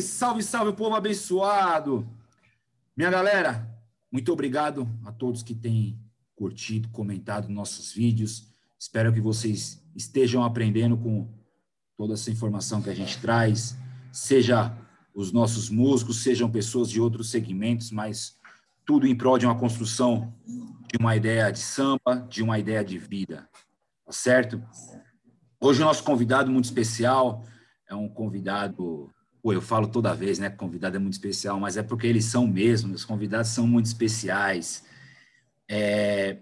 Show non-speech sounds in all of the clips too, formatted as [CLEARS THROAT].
salve, salve, povo abençoado. Minha galera, muito obrigado a todos que têm curtido, comentado nossos vídeos. Espero que vocês estejam aprendendo com toda essa informação que a gente traz, seja os nossos músicos, sejam pessoas de outros segmentos, mas tudo em prol de uma construção de uma ideia de samba, de uma ideia de vida, tá certo? Hoje o nosso convidado muito especial é um convidado, pô, eu falo toda vez, né, convidado é muito especial, mas é porque eles são mesmo, os convidados são muito especiais. É,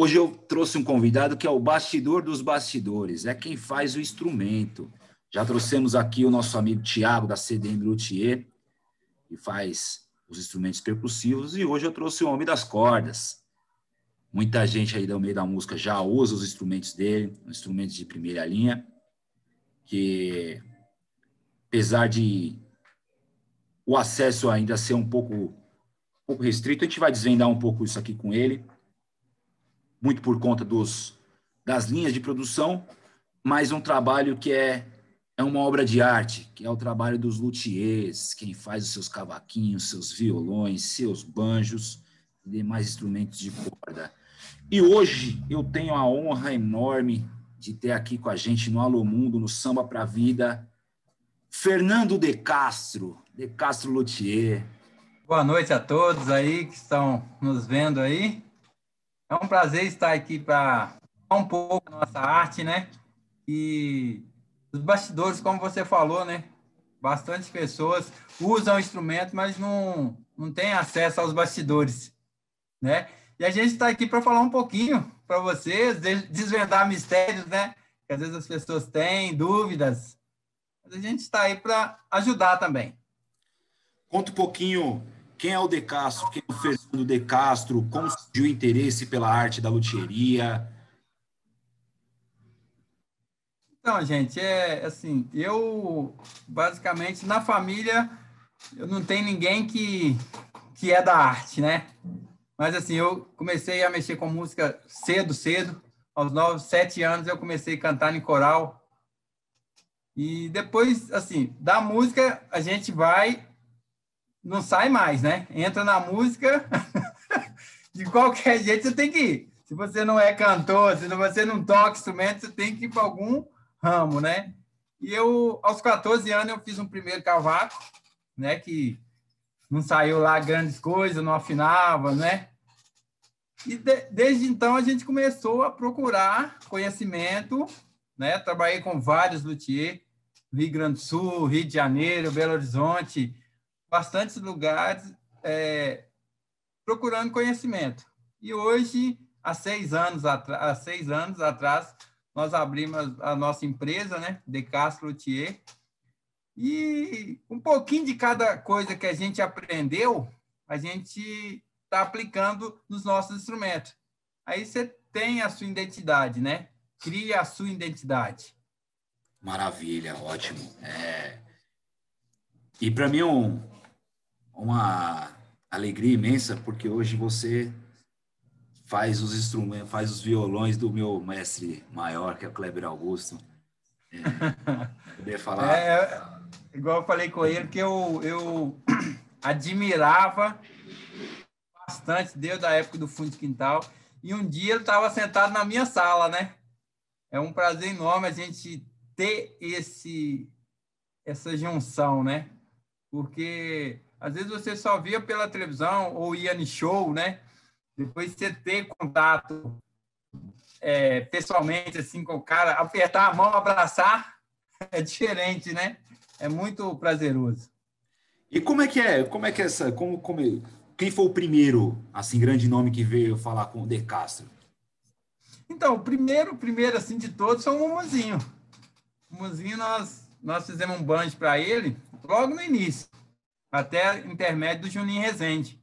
Hoje eu trouxe um convidado que é o bastidor dos bastidores, é quem faz o instrumento. Já trouxemos aqui o nosso amigo Tiago, da CDM Luthier, que faz os instrumentos percussivos, e hoje eu trouxe o homem das cordas. Muita gente aí do meio da música já usa os instrumentos dele, instrumentos de primeira linha, que apesar de o acesso ainda ser um pouco, um pouco restrito, a gente vai desvendar um pouco isso aqui com ele muito por conta dos, das linhas de produção, mas um trabalho que é, é uma obra de arte, que é o trabalho dos luthiers, quem faz os seus cavaquinhos, seus violões, seus banjos e demais instrumentos de corda. E hoje eu tenho a honra enorme de ter aqui com a gente no Alô Mundo, no Samba para a Vida, Fernando De Castro, De Castro Luthier. Boa noite a todos aí que estão nos vendo aí. É um prazer estar aqui para falar um pouco da nossa arte, né? E os bastidores, como você falou, né? Bastante pessoas usam o instrumento, mas não, não têm acesso aos bastidores, né? E a gente está aqui para falar um pouquinho para vocês, desvendar mistérios, né? Que às vezes as pessoas têm dúvidas. Mas a gente está aí para ajudar também. Conta um pouquinho quem é o De Castro? Quem é o Fernando De Castro? Como surgiu o interesse pela arte da luthieria? Então, gente, é assim, eu basicamente na família eu não tenho ninguém que que é da arte, né? Mas assim, eu comecei a mexer com música cedo, cedo. Aos nove, sete anos eu comecei a cantar em coral. E depois, assim, da música a gente vai não sai mais, né? Entra na música, [LAUGHS] de qualquer jeito você tem que ir. Se você não é cantor, se você não toca instrumento, você tem que ir para algum ramo, né? E eu, aos 14 anos, eu fiz um primeiro cavaco, né? Que não saiu lá grandes coisas, não afinava, né? E de, desde então a gente começou a procurar conhecimento, né? Trabalhei com vários luthiers, Rio Grande do Sul, Rio de Janeiro, Belo Horizonte, bastantes lugares é, procurando conhecimento. E hoje, há seis anos, há seis anos atrás, nós abrimos a nossa empresa, né, De Castro Luthier, e um pouquinho de cada coisa que a gente aprendeu, a gente está aplicando nos nossos instrumentos. Aí você tem a sua identidade, né? Cria a sua identidade. Maravilha, ótimo. É... E para mim, um, uma alegria imensa, porque hoje você faz os instrumentos, faz os violões do meu mestre maior, que é o Kleber Augusto. É, [LAUGHS] poder falar. É, igual eu falei com ele, que eu, eu [CLEARS THROAT] admirava bastante desde a época do fundo de quintal. E um dia ele estava sentado na minha sala, né? É um prazer enorme a gente ter esse essa junção, né? Porque às vezes você só via pela televisão ou ia no show, né? Depois você ter contato é, pessoalmente, assim, com o cara, apertar a mão, abraçar, [LAUGHS] é diferente, né? É muito prazeroso. E como é que é? Como é que é essa? Como, como, quem foi o primeiro, assim, grande nome que veio falar com o De Castro? Então, o primeiro, primeiro, assim, de todos foi o Mumuzinho. O Mumuzinho, nós, nós fizemos um banjo para ele logo no início até intermédio do Juninho Rezende,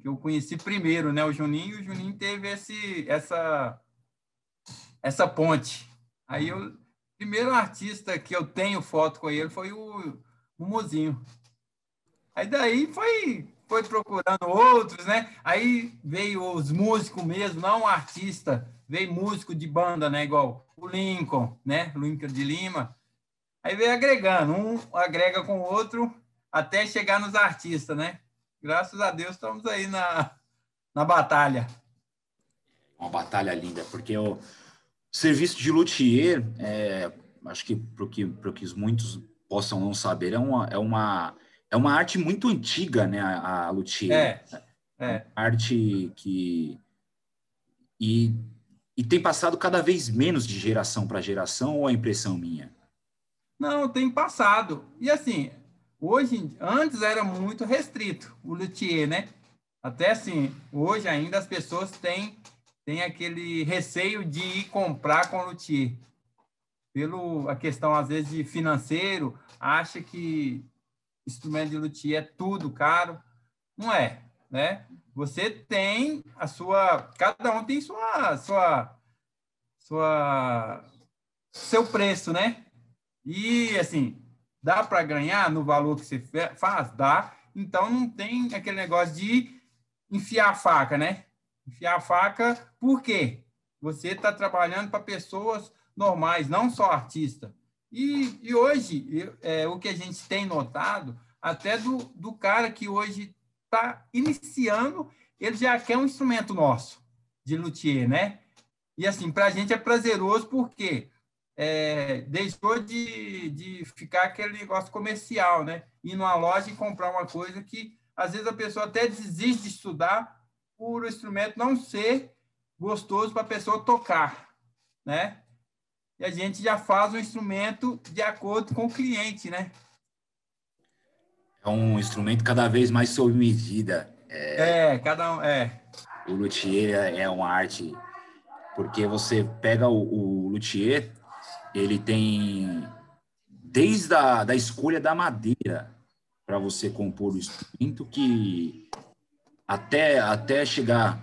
que eu conheci primeiro, né? O Juninho, o Juninho teve esse, essa, essa ponte. Aí o primeiro artista que eu tenho foto com ele foi o, o Mozinho. Aí daí foi, foi procurando outros, né? Aí veio os músicos mesmo, não artista, veio músico de banda, né? Igual o Lincoln, né? Lincoln de Lima. Aí veio agregando, um agrega com o outro até chegar nos artistas, né? Graças a Deus estamos aí na, na batalha. Uma batalha linda, porque o serviço de luthier, é, acho que para que, que muitos possam não saber, é uma, é uma, é uma arte muito antiga, né? A, a luthier. É, é. arte que. E, e tem passado cada vez menos de geração para geração, ou é impressão minha? Não, tem passado. E assim, hoje, antes era muito restrito o luthier, né? Até assim, hoje ainda as pessoas têm, têm aquele receio de ir comprar com luthier. Pelo a questão, às vezes, de financeiro, acha que instrumento de luthier é tudo caro. Não é, né? Você tem a sua... Cada um tem sua... sua, sua seu preço, né? E, assim, dá para ganhar no valor que você faz? Dá. Então, não tem aquele negócio de enfiar a faca, né? Enfiar a faca, por quê? Você está trabalhando para pessoas normais, não só artista. E, e hoje, é, o que a gente tem notado, até do, do cara que hoje está iniciando, ele já quer um instrumento nosso, de luthier, né? E assim, para a gente é prazeroso porque é, deixou de, de ficar aquele negócio comercial, né? Ir numa loja e comprar uma coisa que às vezes a pessoa até desiste de estudar por o instrumento não ser gostoso para a pessoa tocar, né? E a gente já faz o instrumento de acordo com o cliente, né? É um instrumento cada vez mais sob medida. É, é cada um, é. O luthier é uma arte, porque você pega o, o luthier, ele tem desde a da escolha da madeira, para você compor o instrumento que até, até chegar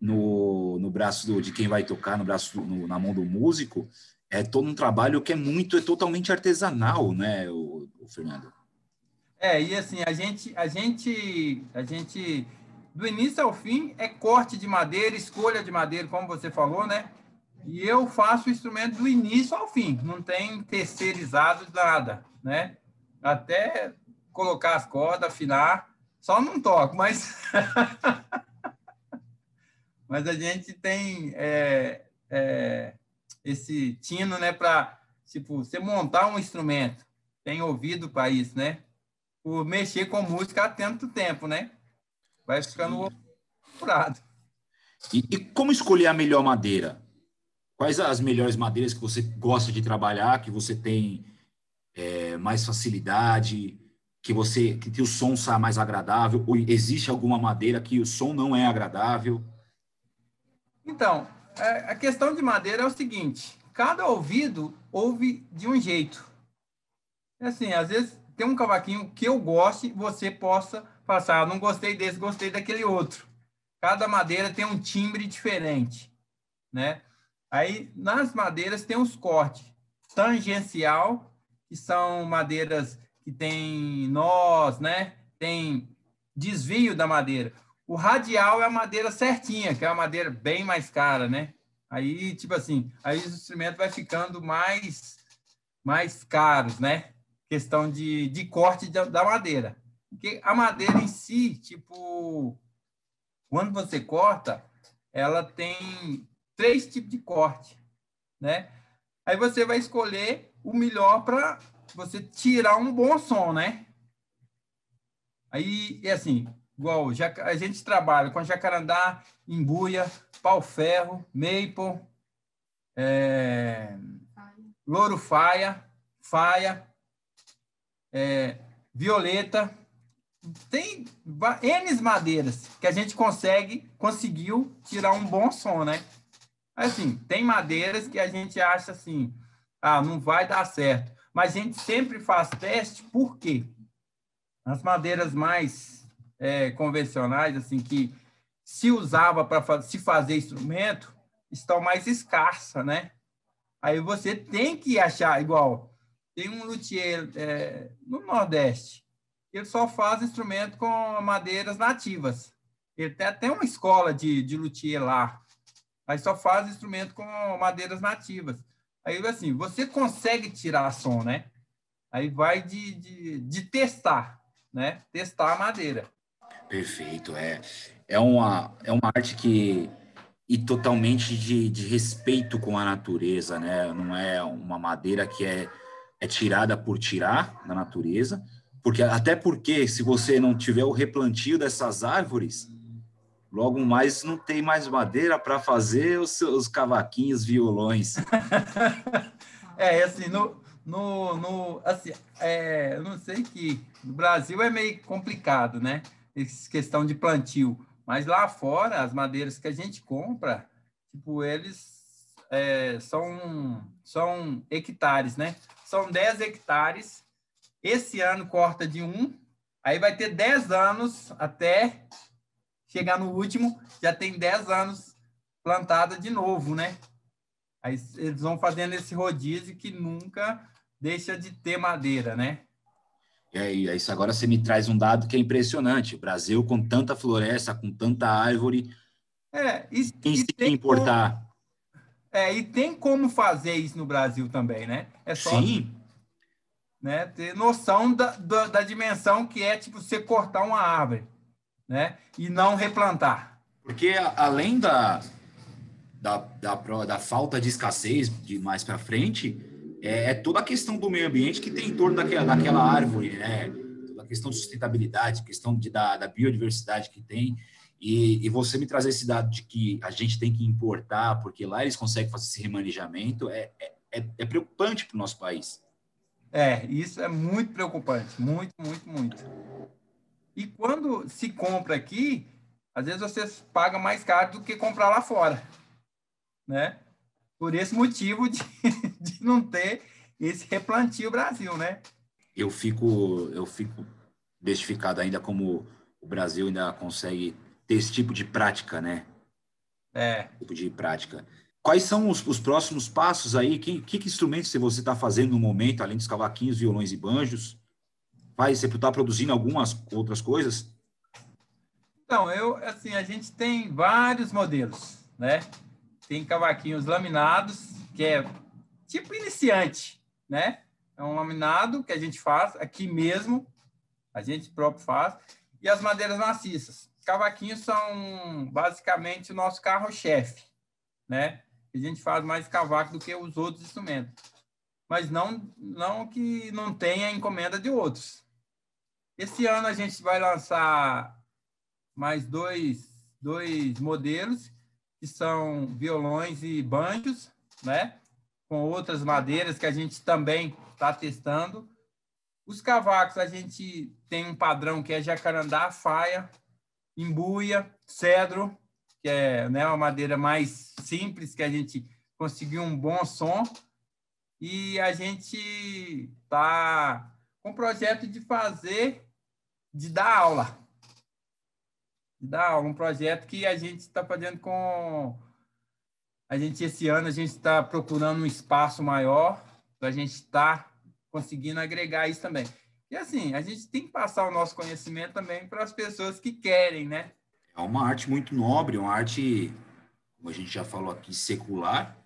no, no braço do, de quem vai tocar, no braço no, na mão do músico, é todo um trabalho que é muito, é totalmente artesanal, né, o, o Fernando? É, e assim, a gente, a gente, a gente, do início ao fim, é corte de madeira, escolha de madeira, como você falou, né? E eu faço o instrumento do início ao fim, não tem terceirizado nada, né? Até colocar as cordas, afinar. Só não toco, mas. [LAUGHS] mas a gente tem é, é, esse tino, né, para tipo, você montar um instrumento. Tem ouvido para isso, né? Por mexer com música há tanto tempo, né? Vai ficando curado. E, e como escolher a melhor madeira? Quais as melhores madeiras que você gosta de trabalhar, que você tem é, mais facilidade? que você que o som saia mais agradável ou existe alguma madeira que o som não é agradável? Então, é, a questão de madeira é o seguinte: cada ouvido ouve de um jeito. É assim, às vezes tem um cavaquinho que eu goste, você possa passar, ah, não gostei desse, gostei daquele outro. Cada madeira tem um timbre diferente, né? Aí nas madeiras tem os cortes tangencial, que são madeiras que tem nós, né? Tem desvio da madeira. O radial é a madeira certinha, que é a madeira bem mais cara, né? Aí, tipo assim, aí os instrumentos vai ficando mais mais caros, né? Questão de, de corte da, da madeira. Porque a madeira em si, tipo, quando você corta, ela tem três tipos de corte, né? Aí você vai escolher o melhor para você tirar um bom som, né? Aí, é assim, igual a gente trabalha com jacarandá, embuia, pau-ferro, maple, é, louro faia, faia, é, violeta. Tem N madeiras que a gente consegue, conseguiu tirar um bom som, né? Assim, tem madeiras que a gente acha assim, ah, não vai dar certo. Mas a gente sempre faz teste, por quê? As madeiras mais é, convencionais, assim, que se usava para se fazer instrumento, estão mais escassa, né? Aí você tem que achar, igual, tem um luthier é, no Nordeste, ele só faz instrumento com madeiras nativas. Ele tem até uma escola de, de luthier lá, mas só faz instrumento com madeiras nativas. Aí, assim, você consegue tirar som, né? Aí vai de, de, de testar, né? Testar a madeira. Perfeito, é. É uma, é uma arte que e totalmente de, de respeito com a natureza, né? Não é uma madeira que é, é tirada por tirar da natureza, porque até porque se você não tiver o replantio dessas árvores, logo mais não tem mais madeira para fazer os, os cavaquinhos, violões. [LAUGHS] é assim no, no, no assim, é, eu não sei que no Brasil é meio complicado, né? Essa questão de plantio mas lá fora, as madeiras que a gente compra, tipo, eles é, são, são hectares, né? São 10 hectares. Esse ano corta de um, aí vai ter 10 anos até chegar no último, já tem 10 anos plantada de novo, né? Aí eles vão fazendo esse rodízio que nunca deixa de ter madeira, né? É, e isso agora você me traz um dado que é impressionante. O Brasil, com tanta floresta, com tanta árvore, é, e, e tem importar. É, e tem como fazer isso no Brasil também, né? É só Sim. Né, ter noção da, da, da, dimensão que é tipo você cortar uma árvore, né? E não replantar. Porque além da, da, da, da falta de escassez de mais para frente, é, é, toda a questão do meio ambiente que tem em torno daquela, daquela árvore, né? Toda a questão de sustentabilidade, questão de, da, da biodiversidade que tem. E, e, você me trazer esse dado de que a gente tem que importar, porque lá eles conseguem fazer esse remanejamento, é, é, é, é preocupante para o nosso país. É, isso é muito preocupante, muito, muito, muito. E quando se compra aqui, às vezes você paga mais caro do que comprar lá fora, né? por esse motivo de, [LAUGHS] de não ter esse replantio Brasil, né? Eu fico, eu fico bestificado ainda como o Brasil ainda consegue ter esse tipo de prática, né? É. Tipo de prática. Quais são os, os próximos passos aí? Que, que, que instrumentos você está fazendo no momento, além dos cavaquinhos, violões e banjos? Vai, você está produzindo algumas outras coisas? Então, eu, assim, a gente tem vários modelos, né? tem cavaquinhos laminados, que é tipo iniciante, né? É um laminado que a gente faz aqui mesmo, a gente próprio faz, e as madeiras maciças. Cavaquinhos são basicamente o nosso carro-chefe, né? A gente faz mais cavaco do que os outros instrumentos. Mas não, não que não tenha encomenda de outros. Esse ano a gente vai lançar mais dois, dois modelos que são violões e banjos, né? Com outras madeiras que a gente também está testando. Os cavacos, a gente tem um padrão que é jacarandá, faia, embuia, cedro, que é né, uma madeira mais simples, que a gente conseguiu um bom som. E a gente está com o projeto de fazer, de dar aula dar um projeto que a gente está fazendo com a gente esse ano a gente está procurando um espaço maior para a gente estar tá conseguindo agregar isso também. E assim, a gente tem que passar o nosso conhecimento também para as pessoas que querem, né? É uma arte muito nobre, uma arte, como a gente já falou aqui, secular,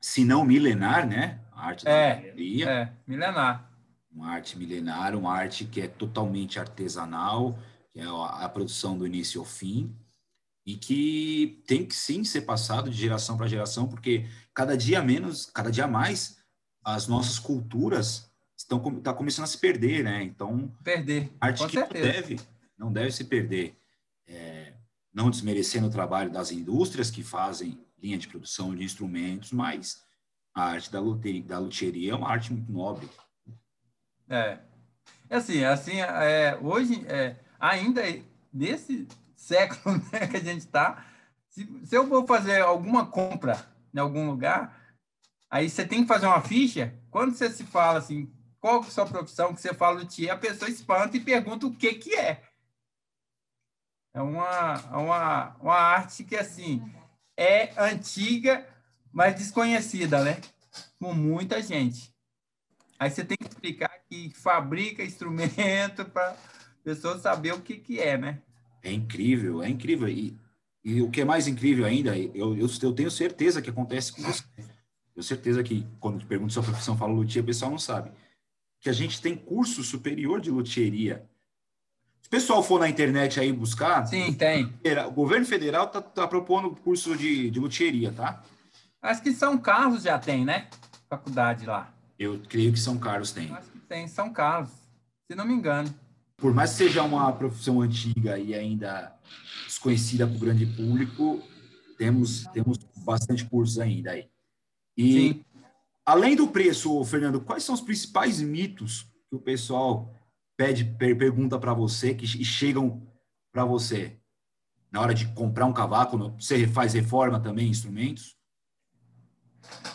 se não milenar, né? A arte da é, É, milenar. Uma arte milenar, uma arte que é totalmente artesanal, que é a produção do início ao fim, e que tem que sim ser passado de geração para geração, porque cada dia menos, cada dia mais, as nossas culturas estão tá começando a se perder, né? Então, perder. arte que não deve, não deve se perder. É, não desmerecendo o trabalho das indústrias que fazem linha de produção de instrumentos, mas a arte da luteria, da luteria é uma arte muito nobre. É, é assim, assim, é, hoje é, ainda nesse século [LAUGHS] né, que a gente está, se, se eu vou fazer alguma compra em algum lugar, aí você tem que fazer uma ficha. Quando você se fala assim, qual é a sua profissão, que você fala o tia, a pessoa espanta e pergunta o que que é. É uma, uma, uma arte que, assim, é antiga, mas desconhecida, né? Por muita gente. Aí você tem que explicar que fabrica instrumento [LAUGHS] para pessoa saber o que, que é, né? É incrível, é incrível. E, e o que é mais incrível ainda, eu, eu, eu tenho certeza que acontece com você. tenho certeza que quando te pergunto sua profissão, fala luthier, o pessoal não sabe. Que a gente tem curso superior de luthieria. Se o pessoal for na internet aí buscar. Sim, tem. O governo federal está tá propondo curso de, de luthieria, tá? Acho que São Carlos já tem, né? Faculdade lá. Eu creio que São Carlos tem. Acho que tem, São Carlos, se não me engano. Por mais que seja uma profissão antiga e ainda desconhecida para o grande público, temos, temos bastante cursos ainda aí. E, Sim. Além do preço, Fernando, quais são os principais mitos que o pessoal pede, pergunta para você, que chegam para você na hora de comprar um cavaco? Você faz reforma também, instrumentos?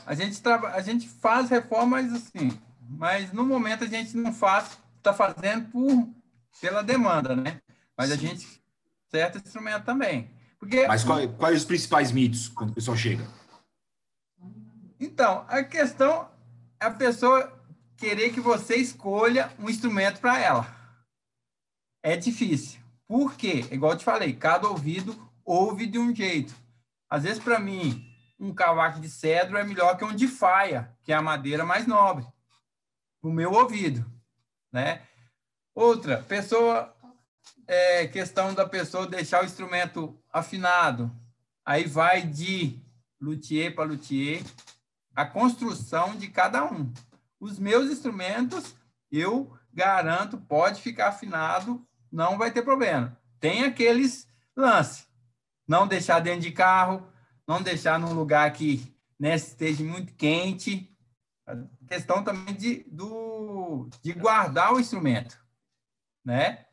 A gente, traba, a gente faz reformas assim, mas no momento a gente não faz, está fazendo por, pela demanda, né? Mas a gente certo instrumento também. Porque, mas quais os principais mitos quando o pessoal chega? Então, a questão é a pessoa querer que você escolha um instrumento para ela. É difícil. Por quê? Igual eu te falei, cada ouvido ouve de um jeito. Às vezes, para mim, um cavaco de cedro é melhor que um de faia, que é a madeira mais nobre, no meu ouvido, né? Outra, pessoa, é, questão da pessoa deixar o instrumento afinado, aí vai de luthier para luthier, a construção de cada um. Os meus instrumentos, eu garanto, pode ficar afinado, não vai ter problema. Tem aqueles lances, não deixar dentro de carro, não deixar num lugar que né, esteja muito quente. A questão também de, do, de guardar o instrumento, né?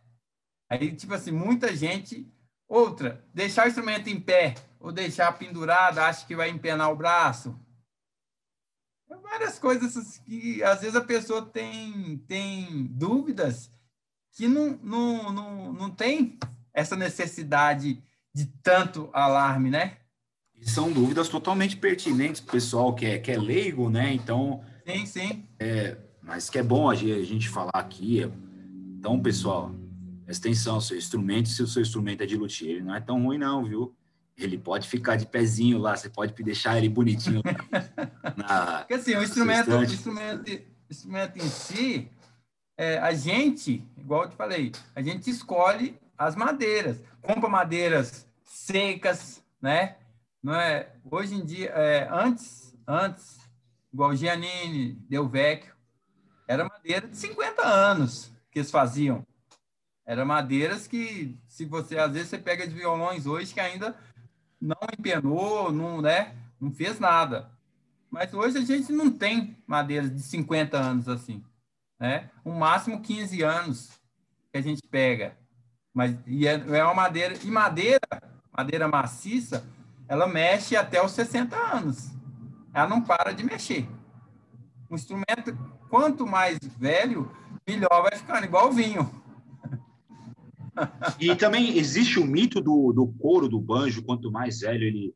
Aí, tipo assim, muita gente... Outra, deixar o instrumento em pé ou deixar pendurado, acha que vai empenar o braço. Várias coisas que, às vezes, a pessoa tem, tem dúvidas que não, não, não, não tem essa necessidade de tanto alarme, né? E são dúvidas totalmente pertinentes para o pessoal que é, que é leigo, né? Então. Sim, sim. É, mas que é bom a gente falar aqui. Então, pessoal, presta atenção: seu instrumento, se o seu instrumento é de luthier, não é tão ruim, não, viu? Ele pode ficar de pezinho lá, você pode deixar ele bonitinho. [LAUGHS] na, Porque assim, o instrumento, o instrumento, o instrumento em si, é, a gente, igual eu te falei, a gente escolhe as madeiras, compra madeiras secas, né? não é? Hoje em dia, é, antes, antes, igual Giannini, Del Vecchio, era madeira de 50 anos que eles faziam. Era madeiras que, se você, às vezes, você pega de violões hoje que ainda não empenou, não, né, não fez nada. Mas hoje a gente não tem madeiras de 50 anos assim, né? O máximo 15 anos que a gente pega. Mas e é, é uma madeira, e madeira, madeira maciça, ela mexe até os 60 anos. Ela não para de mexer. O instrumento, quanto mais velho, melhor vai ficando, igual o vinho. E também existe o mito do, do couro do banjo, quanto mais velho ele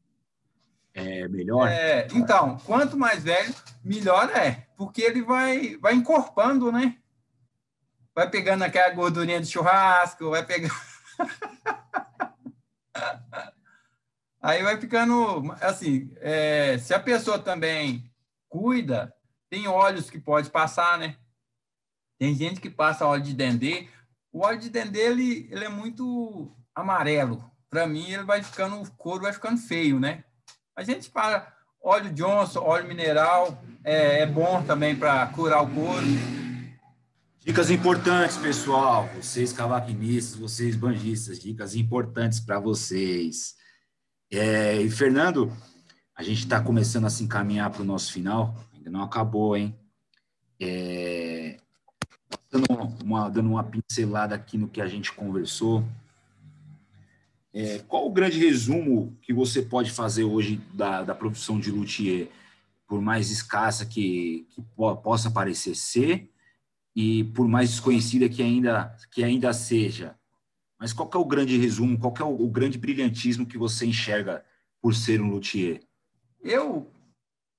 é melhor. É, então, quanto mais velho, melhor é, porque ele vai, vai encorpando, né? Vai pegando aquela gordurinha de churrasco, vai pegando. [LAUGHS] Aí vai ficando assim, é, se a pessoa também cuida, tem óleos que pode passar, né? Tem gente que passa óleo de dendê. O óleo de dendê ele, ele é muito amarelo. Para mim ele vai ficando o couro vai ficando feio, né? A gente para óleo Johnson, óleo mineral é, é bom também para curar o couro. Dicas importantes, pessoal. Vocês cavaquinistas, vocês banjistas, dicas importantes para vocês. É, e, Fernando, a gente está começando a se encaminhar para o nosso final, ainda não acabou, hein? É, dando, uma, dando uma pincelada aqui no que a gente conversou. É, qual o grande resumo que você pode fazer hoje da, da profissão de luthier, por mais escassa que, que possa parecer ser, e por mais desconhecida que ainda, que ainda seja? Mas qual é o grande resumo, qual é o, o grande brilhantismo que você enxerga por ser um luthier? Eu,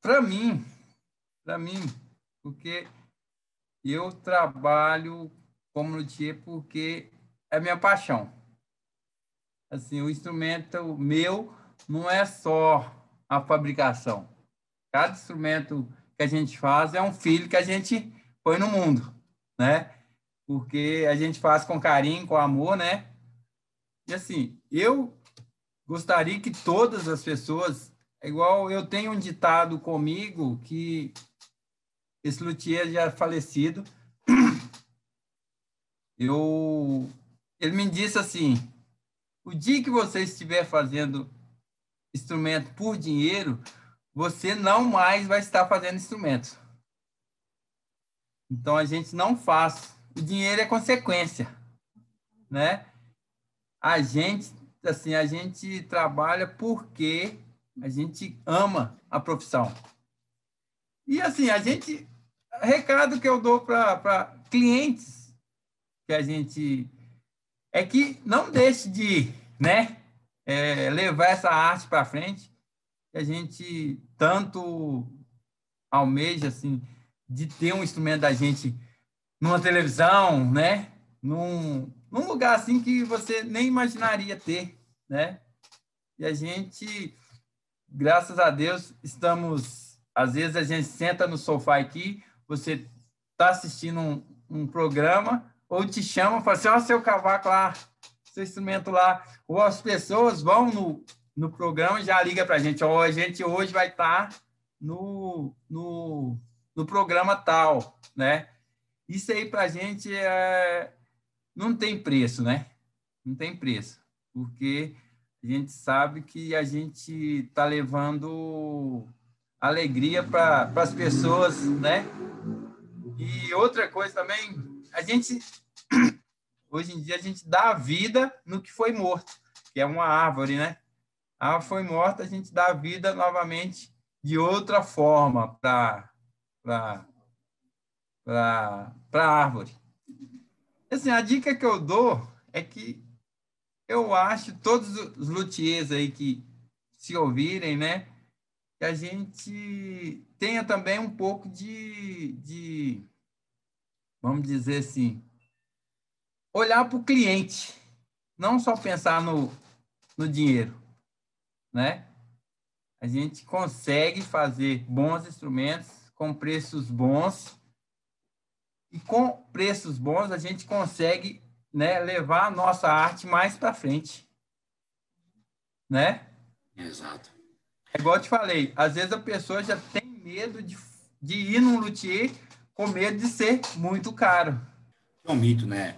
para mim, para mim, porque eu trabalho como luthier porque é minha paixão. Assim, o instrumento meu não é só a fabricação. Cada instrumento que a gente faz é um filho que a gente põe no mundo, né? Porque a gente faz com carinho, com amor, né? E assim, eu gostaria que todas as pessoas, é igual eu tenho um ditado comigo que esse luthier já é falecido, [CLEARS THROAT] eu ele me disse assim: o dia que você estiver fazendo instrumento por dinheiro, você não mais vai estar fazendo instrumento. Então a gente não faz. O dinheiro é consequência, né? A gente, assim, a gente trabalha porque a gente ama a profissão. E assim, a gente, recado que eu dou para clientes que a gente é que não deixe de, né, é, levar essa arte para frente, que a gente tanto almeja, assim, de ter um instrumento da gente numa televisão, né, num, num lugar assim que você nem imaginaria ter, né, e a gente, graças a Deus, estamos, às vezes a gente senta no sofá aqui, você está assistindo um, um programa, ou te chamam e falam assim, ó, seu cavaco lá, seu instrumento lá, ou as pessoas vão no, no programa e já liga para a gente, ó, oh, a gente hoje vai estar tá no, no, no programa tal, né? Isso aí para a gente é, não tem preço, né? Não tem preço, porque a gente sabe que a gente está levando alegria para as pessoas, né? E outra coisa também, a gente [CLEARS THROAT] hoje em dia a gente dá vida no que foi morto, que é uma árvore, né? A árvore foi morta, a gente dá vida novamente de outra forma para para para árvore. Assim, a dica que eu dou é que eu acho todos os luthiers aí que se ouvirem, né, que a gente tenha também um pouco de, de vamos dizer assim, olhar para o cliente, não só pensar no, no dinheiro, né? A gente consegue fazer bons instrumentos com preços bons e com preços bons a gente consegue, né, levar a nossa arte mais para frente, né? Exato. É igual eu te falei, às vezes a pessoa já tem medo de, de ir num luthier com medo de ser muito caro. É um mito, né?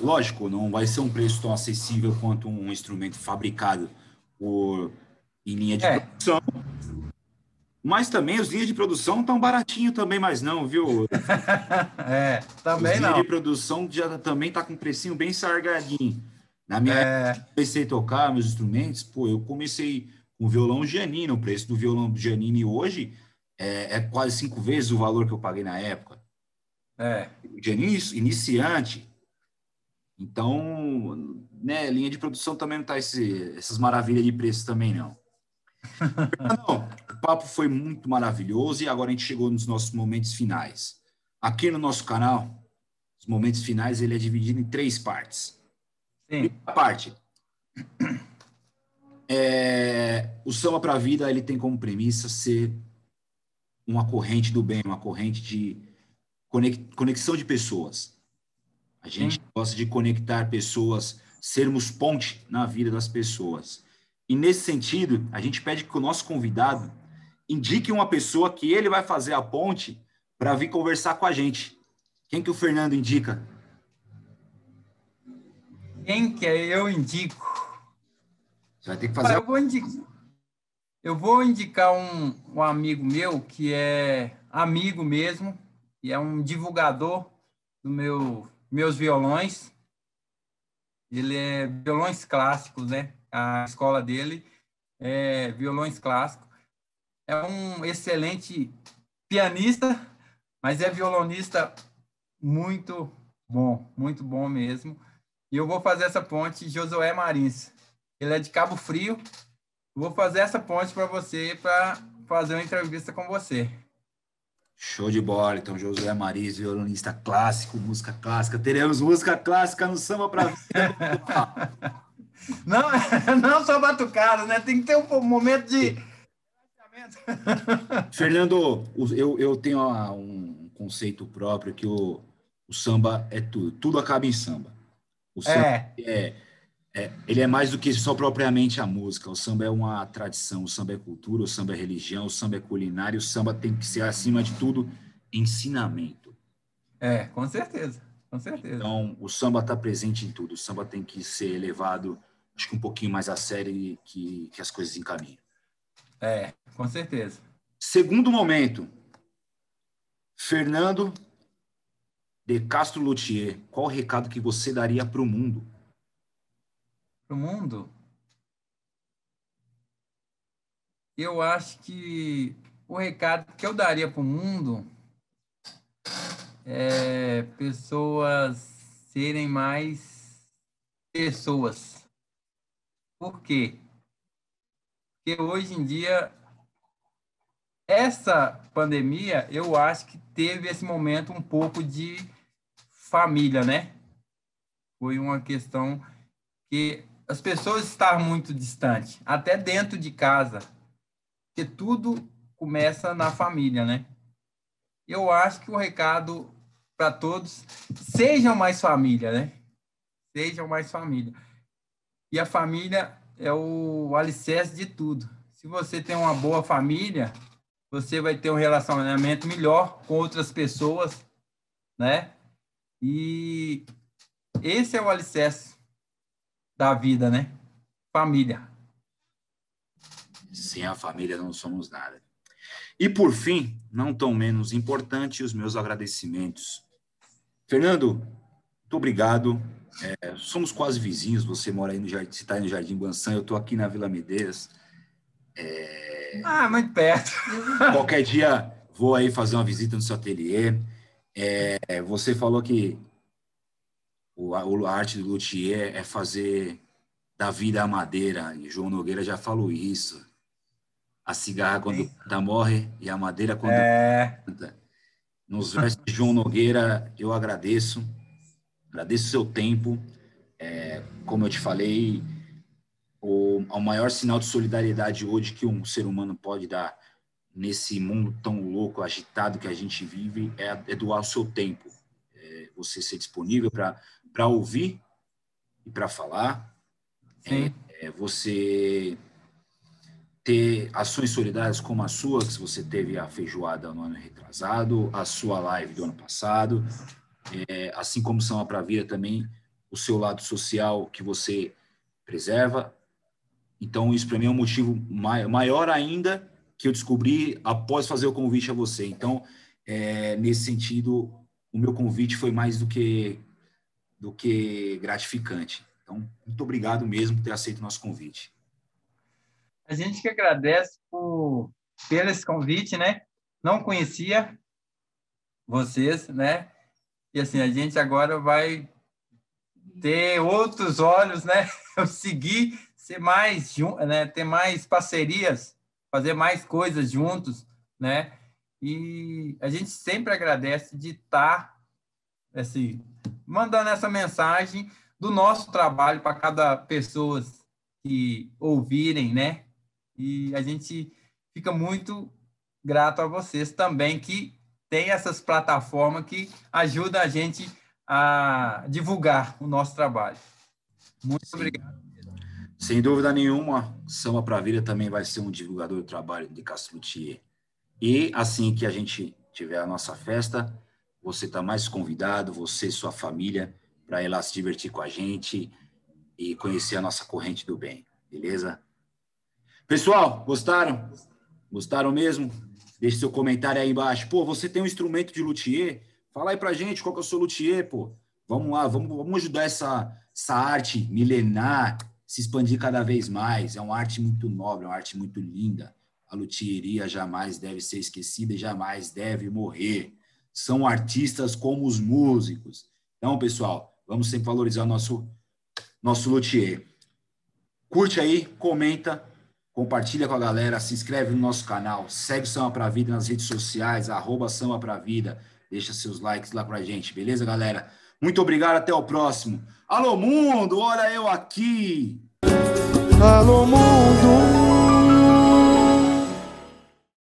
Lógico, não vai ser um preço tão acessível quanto um instrumento fabricado por, em linha de é. produção. Mas também os linhas de produção estão baratinho também, mas não, viu? [LAUGHS] é, também os não. linhas de produção já também tá com um precinho bem sargadinho. Na minha é... época, comecei a tocar meus instrumentos, pô, eu comecei com violão Giannini, o preço do violão Giannini hoje é, é quase cinco vezes o valor que eu paguei na época. É. Início, iniciante. Então, né, linha de produção também não tá esse, essas maravilhas de preço também, não. [LAUGHS] não. O papo foi muito maravilhoso e agora a gente chegou nos nossos momentos finais. Aqui no nosso canal, os momentos finais ele é dividido em três partes. Sim. A parte é, o samba para a vida ele tem como premissa ser uma corrente do bem, uma corrente de conexão de pessoas. A gente Sim. gosta de conectar pessoas, sermos ponte na vida das pessoas. E nesse sentido, a gente pede que o nosso convidado indique uma pessoa que ele vai fazer a ponte para vir conversar com a gente. Quem que o Fernando indica? Quem que eu indico? Você vai ter que fazer. Eu vou indicar, eu vou indicar um, um amigo meu que é amigo mesmo, e é um divulgador do meu meus violões. Ele é violões clássicos, né? A escola dele é violões clássicos. É um excelente pianista, mas é violonista muito bom, muito bom mesmo. E eu vou fazer essa ponte Josué Marins. Ele é de Cabo Frio. vou fazer essa ponte para você para fazer uma entrevista com você. Show de bola. Então, Josué Mariz, violonista clássico, música clássica. Teremos música clássica no samba para [LAUGHS] Não, [LAUGHS] não só batucada, né? Tem que ter um momento de [LAUGHS] Fernando, eu, eu tenho um conceito próprio que o, o samba é tudo. Tudo acaba em samba. O samba é. é, é, ele é mais do que só propriamente a música. O samba é uma tradição, o samba é cultura, o samba é religião, o samba é culinária, o samba tem que ser, acima de tudo, ensinamento. É, com certeza. Com certeza. Então, o samba está presente em tudo. O samba tem que ser levado, acho que um pouquinho mais a sério que, que as coisas encaminham. É, com certeza. Segundo momento, Fernando de Castro Luthier, qual o recado que você daria para o mundo? Para o mundo? Eu acho que o recado que eu daria para o mundo é pessoas serem mais pessoas. Por quê? Porque hoje em dia, essa pandemia, eu acho que teve esse momento um pouco de família, né? Foi uma questão que as pessoas estavam muito distantes, até dentro de casa, porque tudo começa na família, né? Eu acho que o recado para todos, sejam mais família, né? Sejam mais família. E a família é o alicerce de tudo. Se você tem uma boa família, você vai ter um relacionamento melhor com outras pessoas, né? E esse é o alicerce da vida, né? Família. Sem a família não somos nada. E por fim, não tão menos importante, os meus agradecimentos. Fernando, muito obrigado é, somos quase vizinhos, você mora aí no Jardim, você está aí no Jardim Guançã, eu estou aqui na Vila Medeiros. É... Ah, muito perto. [LAUGHS] Qualquer dia vou aí fazer uma visita no seu ateliê. É, você falou que o, a arte do luthier é fazer da vida a madeira, e João Nogueira já falou isso. A cigarra quando canta morre e a madeira quando é... canta. Nos versos de João Nogueira, eu agradeço Agradeço o seu tempo. É, como eu te falei, o, o maior sinal de solidariedade hoje que um ser humano pode dar nesse mundo tão louco, agitado que a gente vive, é, é doar o seu tempo. É, você ser disponível para ouvir e para falar. É, é, você ter ações solidárias como a sua, que você teve a feijoada no ano retrasado, a sua live do ano passado, é, assim como são a Pravira também, o seu lado social que você preserva. Então, isso para mim é um motivo maior ainda que eu descobri após fazer o convite a você. Então, é, nesse sentido, o meu convite foi mais do que, do que gratificante. Então, muito obrigado mesmo por ter aceito o nosso convite. A gente que agradece por, pelo esse convite, né? Não conhecia vocês, né? E assim, a gente agora vai ter outros olhos, né? [LAUGHS] Seguir, ser mais, né? ter mais parcerias, fazer mais coisas juntos, né? E a gente sempre agradece de estar, assim, mandando essa mensagem do nosso trabalho para cada pessoa que ouvirem, né? E a gente fica muito grato a vocês também que tem essas plataformas que ajudam a gente a divulgar o nosso trabalho. Muito Sim. obrigado. Sem dúvida nenhuma, Samba para a Vida também vai ser um divulgador do trabalho de Castro Luthier. E assim que a gente tiver a nossa festa, você está mais convidado, você e sua família, para ir lá se divertir com a gente e conhecer a nossa corrente do bem, beleza? Pessoal, gostaram? Gostaram mesmo? Deixe seu comentário aí embaixo. Pô, você tem um instrumento de luthier? Fala aí pra gente qual que é o seu luthier, pô. Vamos lá, vamos, vamos ajudar essa, essa arte milenar se expandir cada vez mais. É uma arte muito nobre, uma arte muito linda. A luthieria jamais deve ser esquecida e jamais deve morrer. São artistas como os músicos. Então, pessoal, vamos sempre valorizar nosso, nosso luthier. Curte aí, comenta, compartilha com a galera, se inscreve no nosso canal, segue o Samba Pra Vida nas redes sociais, arroba Samba Pra Vida, deixa seus likes lá pra gente, beleza, galera? Muito obrigado, até o próximo. Alô, mundo, olha eu aqui! Alô, mundo!